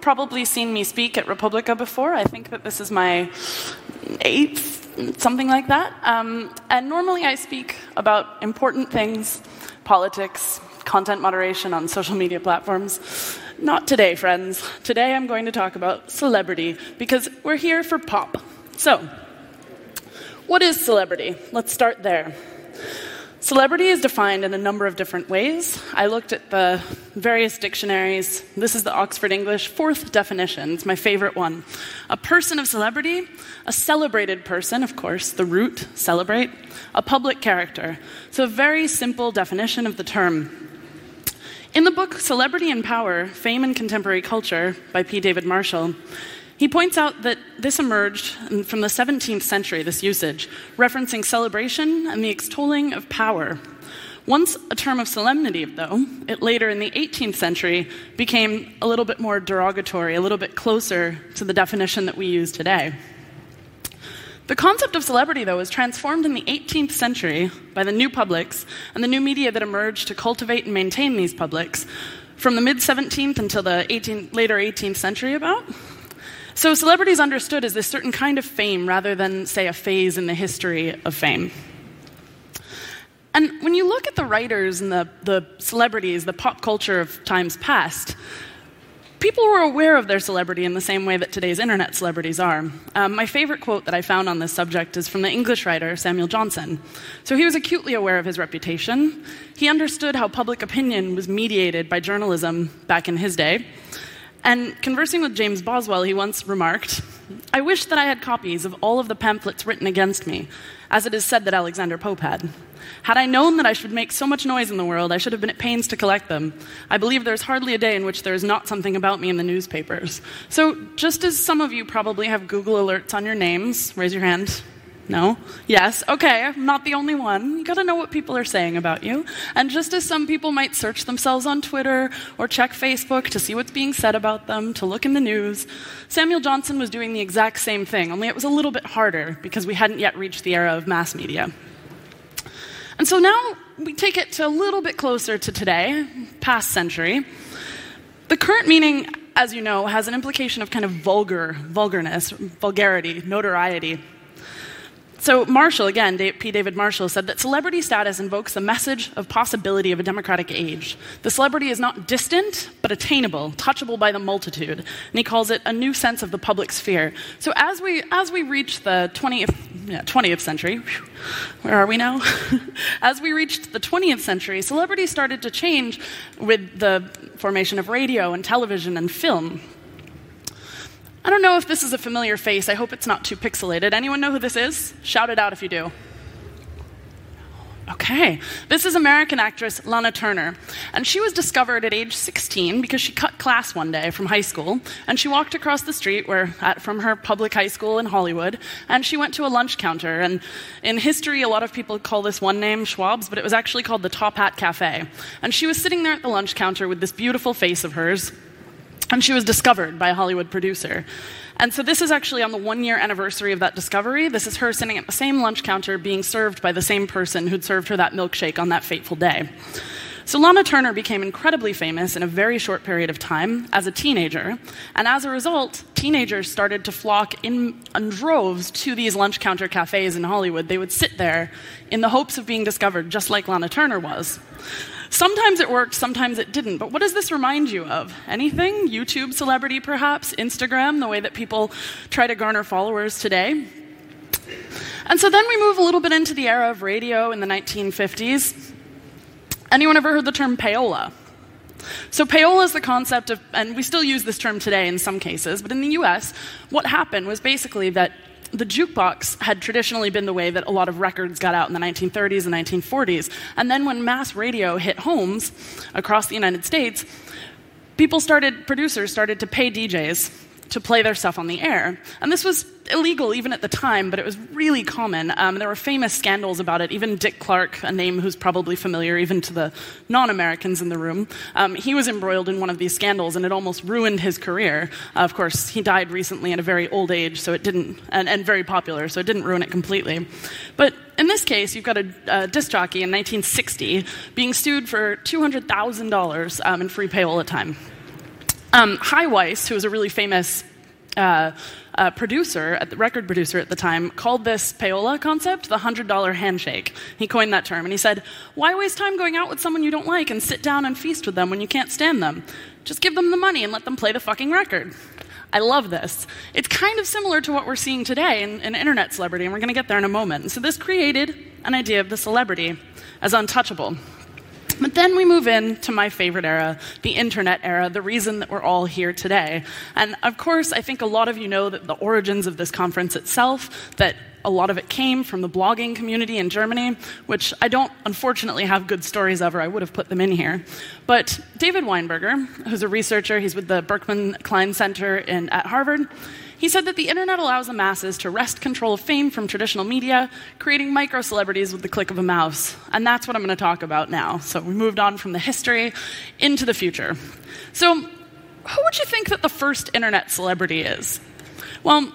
probably seen me speak at Republica before. I think that this is my eighth, something like that. Um, and normally I speak about important things politics, content moderation on social media platforms. Not today, friends. Today I'm going to talk about celebrity because we're here for pop. So, what is celebrity? Let's start there. Celebrity is defined in a number of different ways. I looked at the various dictionaries. This is the Oxford English fourth definition. It's my favorite one. A person of celebrity, a celebrated person, of course, the root, celebrate, a public character. So, a very simple definition of the term. In the book Celebrity and Power Fame and Contemporary Culture by P. David Marshall, he points out that this emerged from the 17th century, this usage, referencing celebration and the extolling of power. Once a term of solemnity, though, it later in the 18th century became a little bit more derogatory, a little bit closer to the definition that we use today. The concept of celebrity, though, was transformed in the 18th century by the new publics and the new media that emerged to cultivate and maintain these publics from the mid 17th until the 18th, later 18th century, about. So, celebrity is understood as this certain kind of fame rather than, say, a phase in the history of fame. And when you look at the writers and the, the celebrities, the pop culture of times past, people were aware of their celebrity in the same way that today's internet celebrities are. Um, my favorite quote that I found on this subject is from the English writer Samuel Johnson. So he was acutely aware of his reputation. He understood how public opinion was mediated by journalism back in his day. And conversing with James Boswell, he once remarked, I wish that I had copies of all of the pamphlets written against me, as it is said that Alexander Pope had. Had I known that I should make so much noise in the world, I should have been at pains to collect them. I believe there's hardly a day in which there is not something about me in the newspapers. So, just as some of you probably have Google alerts on your names, raise your hand. No? Yes? Okay, I'm not the only one. You gotta know what people are saying about you. And just as some people might search themselves on Twitter or check Facebook to see what's being said about them, to look in the news, Samuel Johnson was doing the exact same thing, only it was a little bit harder because we hadn't yet reached the era of mass media. And so now we take it to a little bit closer to today, past century. The current meaning, as you know, has an implication of kind of vulgar, vulgarness, vulgarity, notoriety. So, Marshall, again, P. David Marshall, said that celebrity status invokes the message of possibility of a democratic age. The celebrity is not distant, but attainable, touchable by the multitude. And he calls it a new sense of the public sphere. So, as we, as we reach the 20th, yeah, 20th century, where are we now? as we reached the 20th century, celebrity started to change with the formation of radio and television and film. I don't know if this is a familiar face. I hope it's not too pixelated. Anyone know who this is? Shout it out if you do. Okay. This is American actress Lana Turner. And she was discovered at age 16 because she cut class one day from high school. And she walked across the street where, at, from her public high school in Hollywood. And she went to a lunch counter. And in history, a lot of people call this one name Schwab's, but it was actually called the Top Hat Cafe. And she was sitting there at the lunch counter with this beautiful face of hers and she was discovered by a Hollywood producer. And so this is actually on the one year anniversary of that discovery. This is her sitting at the same lunch counter being served by the same person who'd served her that milkshake on that fateful day. So Lana Turner became incredibly famous in a very short period of time as a teenager. And as a result, teenagers started to flock in, in droves to these lunch counter cafes in Hollywood. They would sit there in the hopes of being discovered, just like Lana Turner was. Sometimes it worked, sometimes it didn't. But what does this remind you of? Anything? YouTube celebrity, perhaps? Instagram, the way that people try to garner followers today? And so then we move a little bit into the era of radio in the 1950s. Anyone ever heard the term payola? So, payola is the concept of, and we still use this term today in some cases, but in the US, what happened was basically that the jukebox had traditionally been the way that a lot of records got out in the 1930s and 1940s. And then when mass radio hit homes across the United States, people started, producers started to pay DJs to play their stuff on the air. And this was illegal even at the time, but it was really common. Um, there were famous scandals about it. Even Dick Clark, a name who's probably familiar even to the non Americans in the room, um, he was embroiled in one of these scandals and it almost ruined his career. Uh, of course, he died recently at a very old age, so it didn't, and, and very popular, so it didn't ruin it completely. But in this case, you've got a, a disc jockey in 1960 being sued for $200,000 um, in free pay all the time. Um, Hy Weiss, who was a really famous uh, uh, producer, at the record producer at the time, called this payola concept the $100 handshake. He coined that term, and he said, Why waste time going out with someone you don't like and sit down and feast with them when you can't stand them? Just give them the money and let them play the fucking record. I love this. It's kind of similar to what we're seeing today in, in internet celebrity, and we're going to get there in a moment. So, this created an idea of the celebrity as untouchable. But then we move into my favorite era, the internet era, the reason that we're all here today. And of course, I think a lot of you know that the origins of this conference itself, that a lot of it came from the blogging community in Germany, which I don't unfortunately have good stories of, or I would have put them in here. But David Weinberger, who's a researcher, he's with the Berkman Klein Center in, at Harvard, he said that the internet allows the masses to wrest control of fame from traditional media, creating micro celebrities with the click of a mouse. And that's what I'm going to talk about now. So we moved on from the history into the future. So, who would you think that the first internet celebrity is? Well,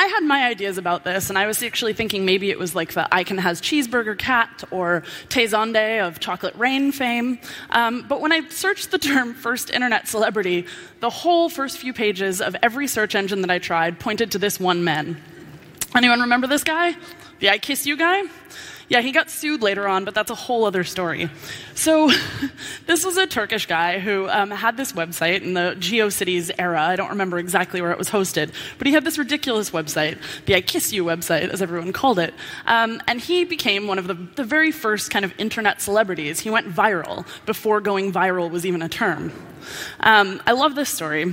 I had my ideas about this, and I was actually thinking maybe it was like the I Can Has Cheezburger cat or Tay Zonday of Chocolate Rain fame. Um, but when I searched the term first internet celebrity, the whole first few pages of every search engine that I tried pointed to this one man. Anyone remember this guy? The I Kiss You guy? Yeah, he got sued later on, but that's a whole other story. So, this was a Turkish guy who um, had this website in the GeoCities era. I don't remember exactly where it was hosted, but he had this ridiculous website, the I Kiss You website, as everyone called it. Um, and he became one of the, the very first kind of internet celebrities. He went viral before going viral was even a term. Um, I love this story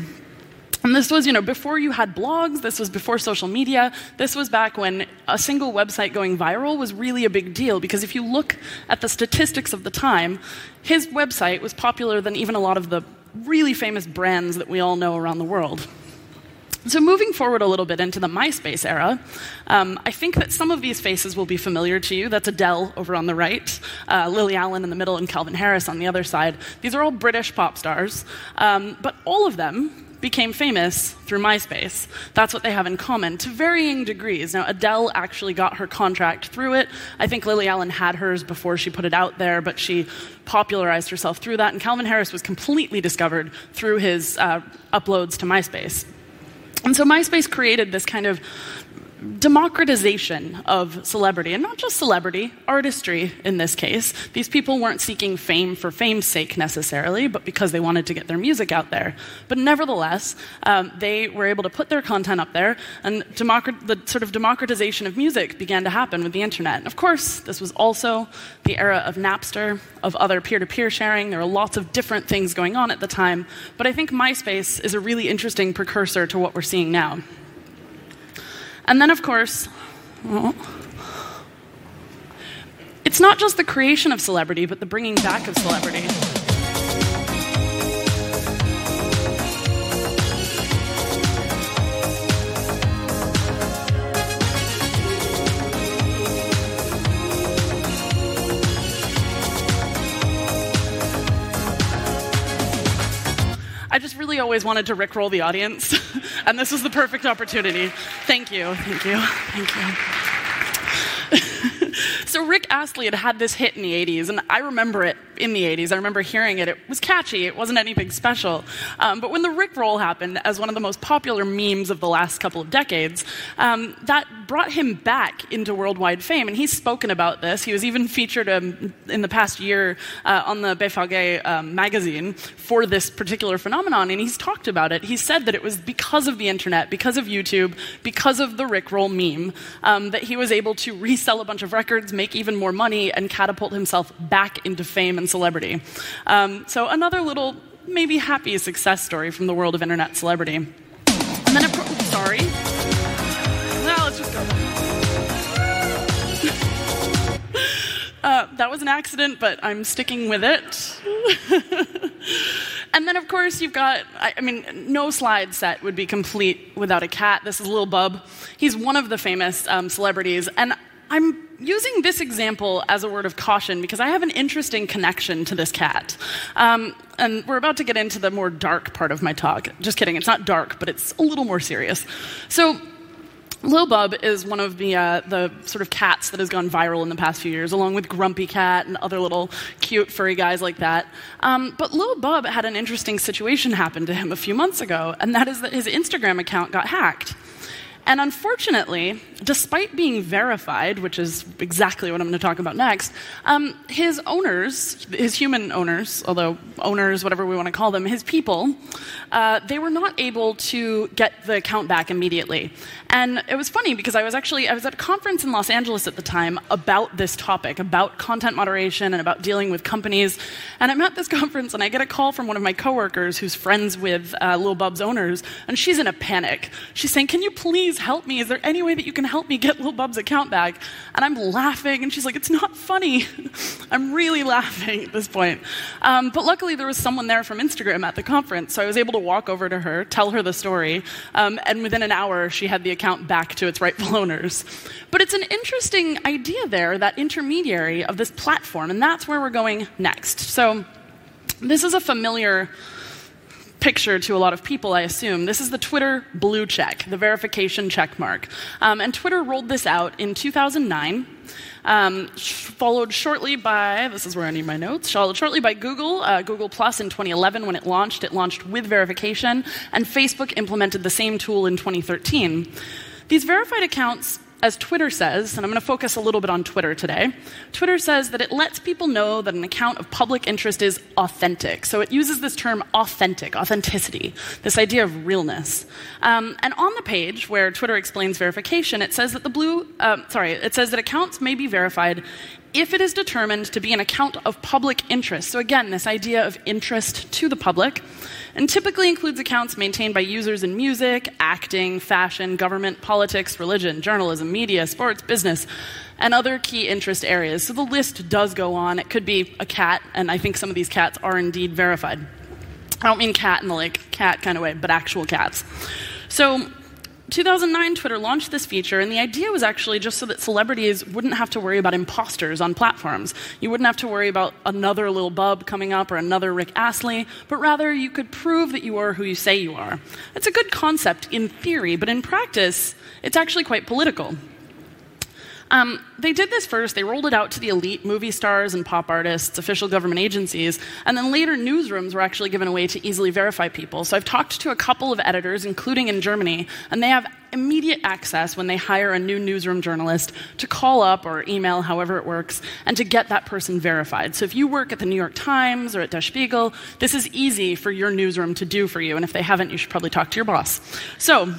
and this was, you know, before you had blogs, this was before social media, this was back when a single website going viral was really a big deal because if you look at the statistics of the time, his website was popular than even a lot of the really famous brands that we all know around the world. So, moving forward a little bit into the MySpace era, um, I think that some of these faces will be familiar to you. That's Adele over on the right, uh, Lily Allen in the middle, and Calvin Harris on the other side. These are all British pop stars, um, but all of them became famous through MySpace. That's what they have in common to varying degrees. Now, Adele actually got her contract through it. I think Lily Allen had hers before she put it out there, but she popularized herself through that. And Calvin Harris was completely discovered through his uh, uploads to MySpace. And so MySpace created this kind of democratization of celebrity, and not just celebrity, artistry in this case. These people weren't seeking fame for fame's sake necessarily, but because they wanted to get their music out there. But nevertheless, um, they were able to put their content up there, and the sort of democratization of music began to happen with the internet. And of course, this was also the era of Napster, of other peer to peer sharing. There were lots of different things going on at the time, but I think MySpace is a really interesting precursor to what we're seeing now. And then, of course, it's not just the creation of celebrity, but the bringing back of celebrity. I just really always wanted to rickroll the audience, and this is the perfect opportunity. Thank you, thank you, thank you. So Rick Astley had had this hit in the 80s, and I remember it in the 80s. I remember hearing it. It was catchy, it wasn't anything special. Um, but when the Rick roll happened as one of the most popular memes of the last couple of decades, um, that brought him back into worldwide fame. And he's spoken about this. He was even featured um, in the past year uh, on the BVG um, magazine for this particular phenomenon. And he's talked about it. He said that it was because of the internet, because of YouTube, because of the Rick roll meme, um, that he was able to resell a bunch of records, make even more money, and catapult himself back into fame and celebrity. Um, so, another little, maybe happy success story from the world of internet celebrity. And then, pro- sorry. Now let's just go. uh, that was an accident, but I'm sticking with it. and then, of course, you've got, I, I mean, no slide set would be complete without a cat. This is Lil Bub. He's one of the famous um, celebrities. And I'm using this example as a word of caution because I have an interesting connection to this cat. Um, and we're about to get into the more dark part of my talk. Just kidding, it's not dark, but it's a little more serious. So, Lil Bub is one of the, uh, the sort of cats that has gone viral in the past few years, along with Grumpy Cat and other little cute furry guys like that. Um, but Lil Bub had an interesting situation happen to him a few months ago, and that is that his Instagram account got hacked. And unfortunately, despite being verified, which is exactly what I'm going to talk about next, um, his owners, his human owners, although owners, whatever we want to call them, his people, uh, they were not able to get the account back immediately. And it was funny because I was actually I was at a conference in Los Angeles at the time about this topic, about content moderation and about dealing with companies. And I'm at this conference and I get a call from one of my coworkers who's friends with uh, Lil Bub's owners, and she's in a panic. She's saying, "Can you please?" Please help me? Is there any way that you can help me get Lil Bub's account back? And I'm laughing, and she's like, it's not funny. I'm really laughing at this point. Um, but luckily, there was someone there from Instagram at the conference, so I was able to walk over to her, tell her the story, um, and within an hour, she had the account back to its rightful owners. But it's an interesting idea there, that intermediary of this platform, and that's where we're going next. So, this is a familiar picture to a lot of people, I assume. This is the Twitter blue check, the verification check mark. Um, and Twitter rolled this out in 2009. Um, followed shortly by, this is where I need my notes, followed shortly by Google, uh, Google Plus in 2011 when it launched. It launched with verification, and Facebook implemented the same tool in 2013. These verified accounts as Twitter says, and I'm going to focus a little bit on Twitter today, Twitter says that it lets people know that an account of public interest is authentic. So it uses this term authentic, authenticity, this idea of realness. Um, and on the page where Twitter explains verification, it says that the blue, uh, sorry, it says that accounts may be verified if it is determined to be an account of public interest. So again, this idea of interest to the public and typically includes accounts maintained by users in music, acting, fashion, government, politics, religion, journalism, media, sports, business, and other key interest areas. So the list does go on. It could be a cat, and I think some of these cats are indeed verified. I don't mean cat in the like cat kind of way, but actual cats. So 2009, Twitter launched this feature, and the idea was actually just so that celebrities wouldn't have to worry about imposters on platforms. You wouldn't have to worry about another Lil Bub coming up or another Rick Astley, but rather you could prove that you are who you say you are. It's a good concept in theory, but in practice, it's actually quite political. Um, they did this first. They rolled it out to the elite movie stars and pop artists, official government agencies, and then later newsrooms were actually given a way to easily verify people. So I've talked to a couple of editors, including in Germany, and they have immediate access when they hire a new newsroom journalist to call up or email, however it works, and to get that person verified. So if you work at the New York Times or at Der Spiegel, this is easy for your newsroom to do for you. And if they haven't, you should probably talk to your boss. So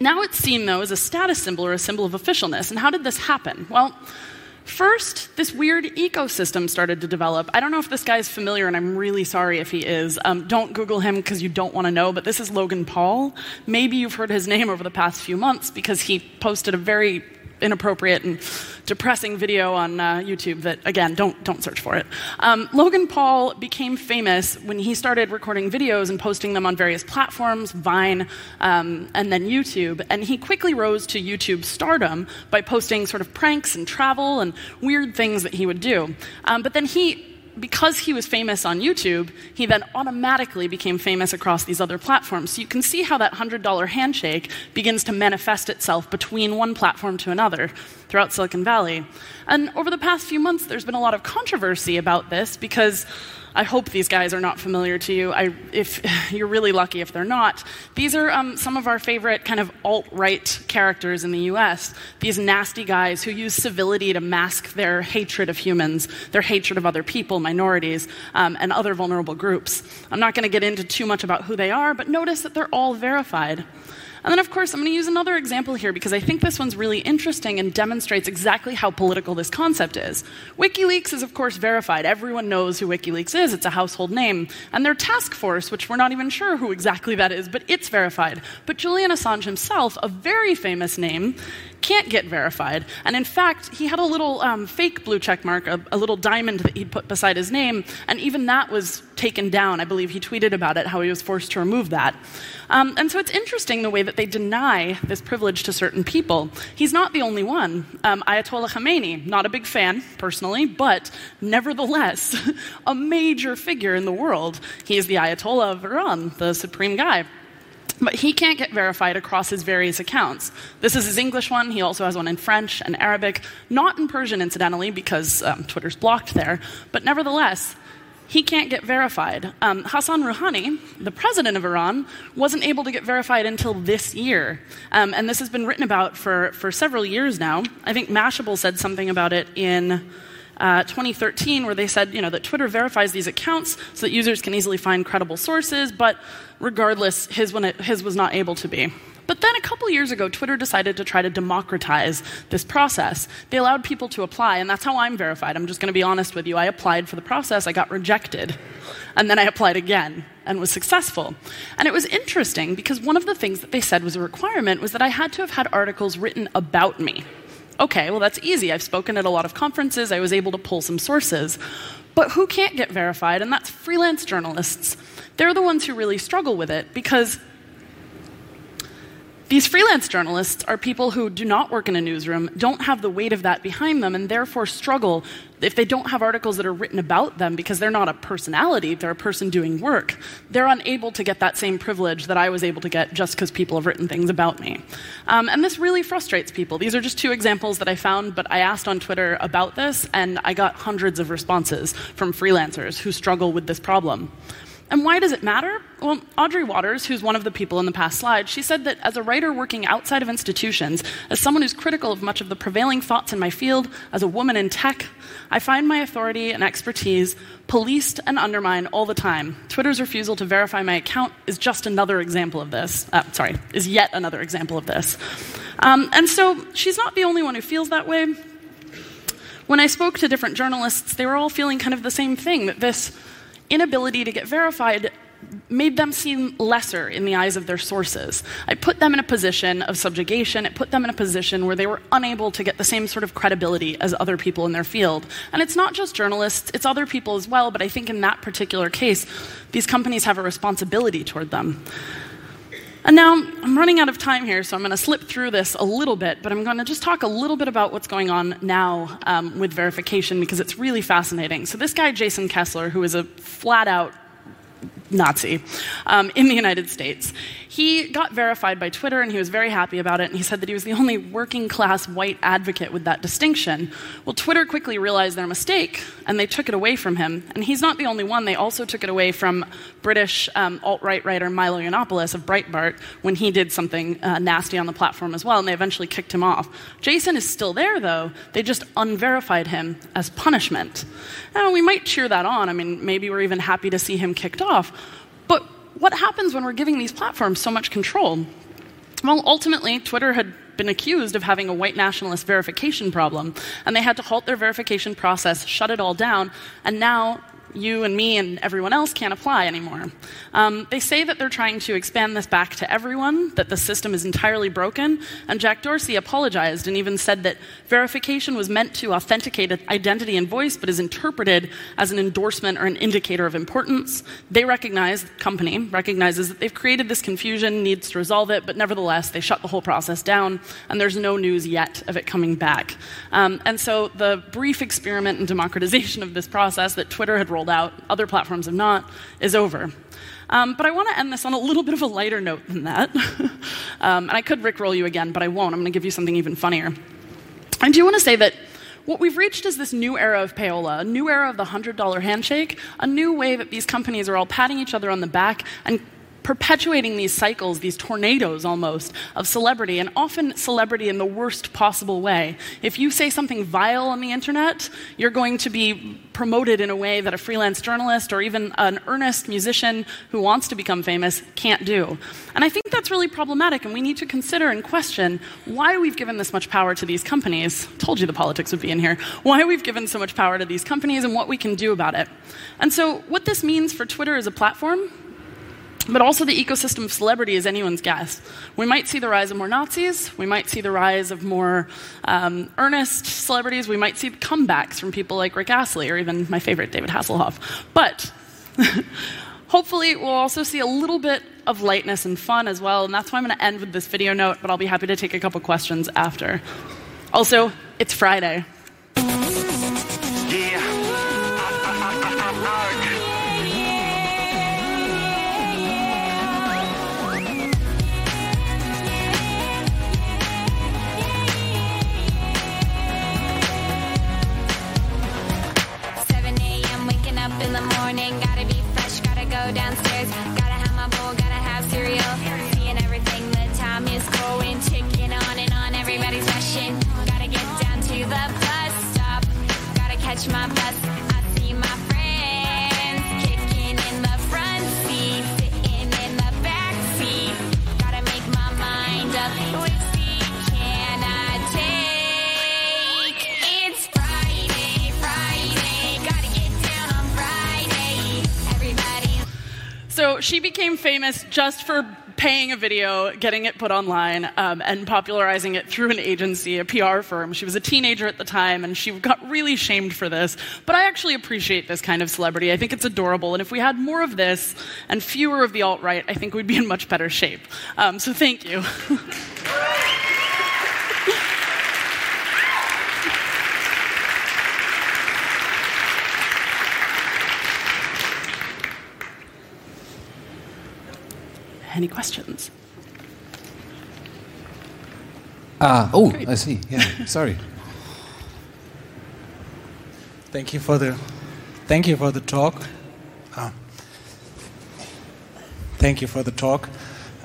now it's seen, though, as a status symbol or a symbol of officialness. And how did this happen? Well, First, this weird ecosystem started to develop. I don't know if this guy's familiar, and I'm really sorry if he is. Um, don't Google him because you don't want to know, but this is Logan Paul. Maybe you've heard his name over the past few months because he posted a very inappropriate and depressing video on uh, YouTube that, again, don't, don't search for it. Um, Logan Paul became famous when he started recording videos and posting them on various platforms, Vine, um, and then YouTube. And he quickly rose to YouTube stardom by posting sort of pranks and travel and weird things that he would do. Um, but then he because he was famous on YouTube, he then automatically became famous across these other platforms. So you can see how that $100 handshake begins to manifest itself between one platform to another throughout Silicon Valley. And over the past few months, there's been a lot of controversy about this because I hope these guys are not familiar to you. I, if you're really lucky if they're not, these are um, some of our favorite kind of alt-right characters in the U.S. These nasty guys who use civility to mask their hatred of humans, their hatred of other people, minorities, um, and other vulnerable groups. I'm not going to get into too much about who they are, but notice that they're all verified. And then, of course, I'm going to use another example here because I think this one's really interesting and demonstrates exactly how political this concept is. WikiLeaks is, of course, verified. Everyone knows who WikiLeaks is, it's a household name. And their task force, which we're not even sure who exactly that is, but it's verified. But Julian Assange himself, a very famous name, can't get verified. And in fact, he had a little um, fake blue check mark, a, a little diamond that he put beside his name, and even that was taken down. I believe he tweeted about it, how he was forced to remove that. Um, and so it's interesting the way that they deny this privilege to certain people. He's not the only one. Um, Ayatollah Khamenei, not a big fan personally, but nevertheless, a major figure in the world. He is the Ayatollah of Iran, the supreme guy. But he can't get verified across his various accounts. This is his English one. He also has one in French and Arabic, not in Persian, incidentally, because um, Twitter's blocked there. But nevertheless, he can't get verified. Um, Hassan Rouhani, the president of Iran, wasn't able to get verified until this year. Um, and this has been written about for, for several years now. I think Mashable said something about it in uh, 2013 where they said you know, that Twitter verifies these accounts so that users can easily find credible sources, but regardless, his, it, his was not able to be. But then a couple years ago, Twitter decided to try to democratize this process. They allowed people to apply, and that's how I'm verified. I'm just going to be honest with you. I applied for the process, I got rejected, and then I applied again and was successful. And it was interesting because one of the things that they said was a requirement was that I had to have had articles written about me. Okay, well, that's easy. I've spoken at a lot of conferences, I was able to pull some sources. But who can't get verified? And that's freelance journalists. They're the ones who really struggle with it because these freelance journalists are people who do not work in a newsroom, don't have the weight of that behind them, and therefore struggle if they don't have articles that are written about them because they're not a personality, they're a person doing work. They're unable to get that same privilege that I was able to get just because people have written things about me. Um, and this really frustrates people. These are just two examples that I found, but I asked on Twitter about this, and I got hundreds of responses from freelancers who struggle with this problem. And why does it matter? Well, Audrey Watters, who's one of the people in the past slide, she said that as a writer working outside of institutions, as someone who's critical of much of the prevailing thoughts in my field, as a woman in tech, I find my authority and expertise policed and undermined all the time. Twitter's refusal to verify my account is just another example of this. Uh, sorry, is yet another example of this. Um, and so she's not the only one who feels that way. When I spoke to different journalists, they were all feeling kind of the same thing that this inability to get verified made them seem lesser in the eyes of their sources. I put them in a position of subjugation. It put them in a position where they were unable to get the same sort of credibility as other people in their field. And it's not just journalists, it's other people as well, but I think in that particular case, these companies have a responsibility toward them. And now I'm running out of time here, so I'm going to slip through this a little bit, but I'm going to just talk a little bit about what's going on now um, with verification because it's really fascinating. So, this guy, Jason Kessler, who is a flat out Nazi um, in the United States. He got verified by Twitter and he was very happy about it. And he said that he was the only working class white advocate with that distinction. Well, Twitter quickly realized their mistake and they took it away from him. And he's not the only one. They also took it away from British um, alt right writer Milo Yiannopoulos of Breitbart when he did something uh, nasty on the platform as well. And they eventually kicked him off. Jason is still there, though. They just unverified him as punishment. Now, we might cheer that on. I mean, maybe we're even happy to see him kicked off. What happens when we're giving these platforms so much control? Well, ultimately, Twitter had been accused of having a white nationalist verification problem, and they had to halt their verification process, shut it all down, and now you and me and everyone else can't apply anymore. Um, they say that they're trying to expand this back to everyone, that the system is entirely broken, and Jack Dorsey apologized and even said that verification was meant to authenticate identity and voice, but is interpreted as an endorsement or an indicator of importance. They recognize, the company recognizes that they've created this confusion, needs to resolve it, but nevertheless, they shut the whole process down, and there's no news yet of it coming back. Um, and so the brief experiment in democratization of this process that Twitter had rolled out, other platforms have not, is over. Um, but I want to end this on a little bit of a lighter note than that. um, and I could rickroll you again, but I won't. I'm going to give you something even funnier. I do want to say that what we've reached is this new era of payola, a new era of the $100 handshake, a new way that these companies are all patting each other on the back and perpetuating these cycles, these tornadoes almost, of celebrity, and often celebrity in the worst possible way. If you say something vile on the internet, you're going to be promoted in a way that a freelance journalist or even an earnest musician who wants to become famous can't do. And I think that's really problematic, and we need to consider and question why we've given this much power to these companies. Told you the politics would be in here. Why we've given so much power to these companies and what we can do about it. And so, what this means for Twitter as a platform But also, the ecosystem of celebrity is anyone's guess. We might see the rise of more Nazis. We might see the rise of more um, earnest celebrities. We might see comebacks from people like Rick Astley or even my favorite, David Hasselhoff. But hopefully, we'll also see a little bit of lightness and fun as well. And that's why I'm going to end with this video note, but I'll be happy to take a couple questions after. Also, it's Friday. She became famous just for paying a video, getting it put online, um, and popularizing it through an agency, a PR firm. She was a teenager at the time, and she got really shamed for this. But I actually appreciate this kind of celebrity. I think it's adorable. And if we had more of this and fewer of the alt right, I think we'd be in much better shape. Um, so thank you. Any questions? Ah, oh, Great. I see. Yeah, sorry. Thank you for the, thank you for the talk. Ah. Thank you for the talk.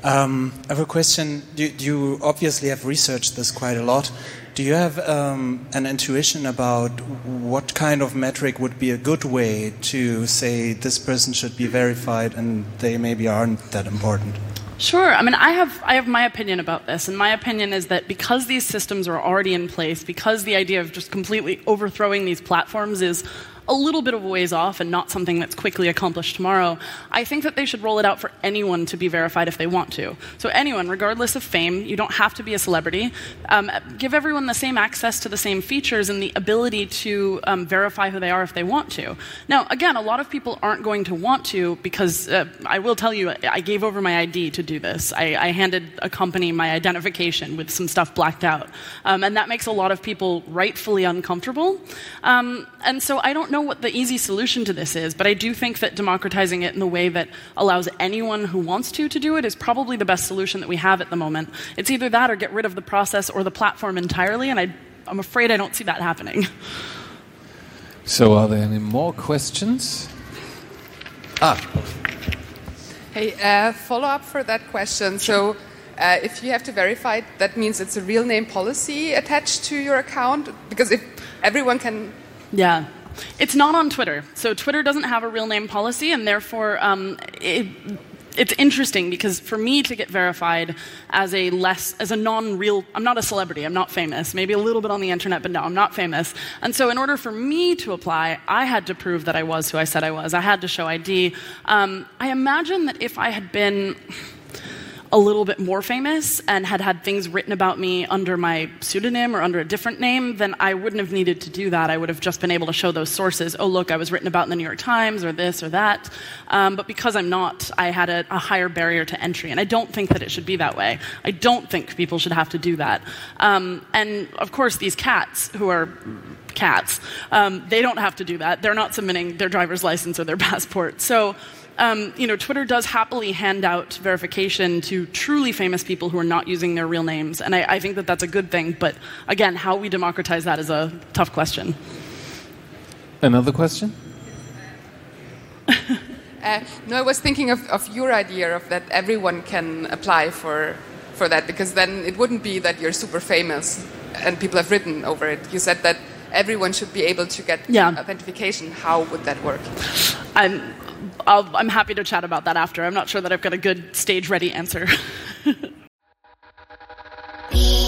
Um, I have a question. You, you, obviously have researched this quite a lot. Do you have um, an intuition about what kind of metric would be a good way to say this person should be verified and they maybe aren't that important? Sure. I mean, I have, I have my opinion about this, and my opinion is that because these systems are already in place, because the idea of just completely overthrowing these platforms is a little bit of a ways off and not something that's quickly accomplished tomorrow, I think that they should roll it out for anyone to be verified if they want to. So, anyone, regardless of fame, you don't have to be a celebrity. Um, give everyone the same access to the same features and the ability to um, verify who they are if they want to. Now, again, a lot of people aren't going to want to because uh, I will tell you, I gave over my ID to do this. I, I handed a company my identification with some stuff blacked out. Um, and that makes a lot of people rightfully uncomfortable. Um, and so I don't know what the easy solution to this is, but I do think that democratizing it in the way that allows anyone who wants to to do it is probably the best solution that we have at the moment. It's either that or get rid of the process or the platform entirely, and I, I'm afraid I don't see that happening. So, are there any more questions? Ah. Hey, uh, follow up for that question. So, uh, if you have to verify it, that means it's a real name policy attached to your account? Because if everyone can. Yeah. It's not on Twitter. So Twitter doesn't have a real name policy, and therefore um, it, it's interesting because for me to get verified as a less as a non-real i'm not a celebrity i'm not famous maybe a little bit on the internet but no i'm not famous. And so in order for me to apply i had to prove that i was who i said i was. I had to show id um, i imagine that if i had been a little bit more famous and had had things written about me under my pseudonym or under a different name, then I wouldn't have needed to do that. I would have just been able to show those sources. Oh, look, I was written about in the New York Times or this or that. Um, but because I'm not, I had a, a, higher barrier to entry. And I don't think that it should be that way. I don't think people should have to do that. Um, and of course, these cats who are cats, um, they don't have to do that. They're not submitting their driver's license or their passport. So, um, you know, Twitter does happily hand out verification to truly famous people who are not using their real names, and I, I think that that's a good thing. But again, how we democratize that is a tough question. Another question? uh, no, I was thinking of, of your idea of that everyone can apply for for that because then it wouldn't be that you're super famous and people have written over it. You said that everyone should be able to get yeah. authentication. How would that work? I'm, i am happy to chat about that after. I'm not sure that I've got a good stage ready answer.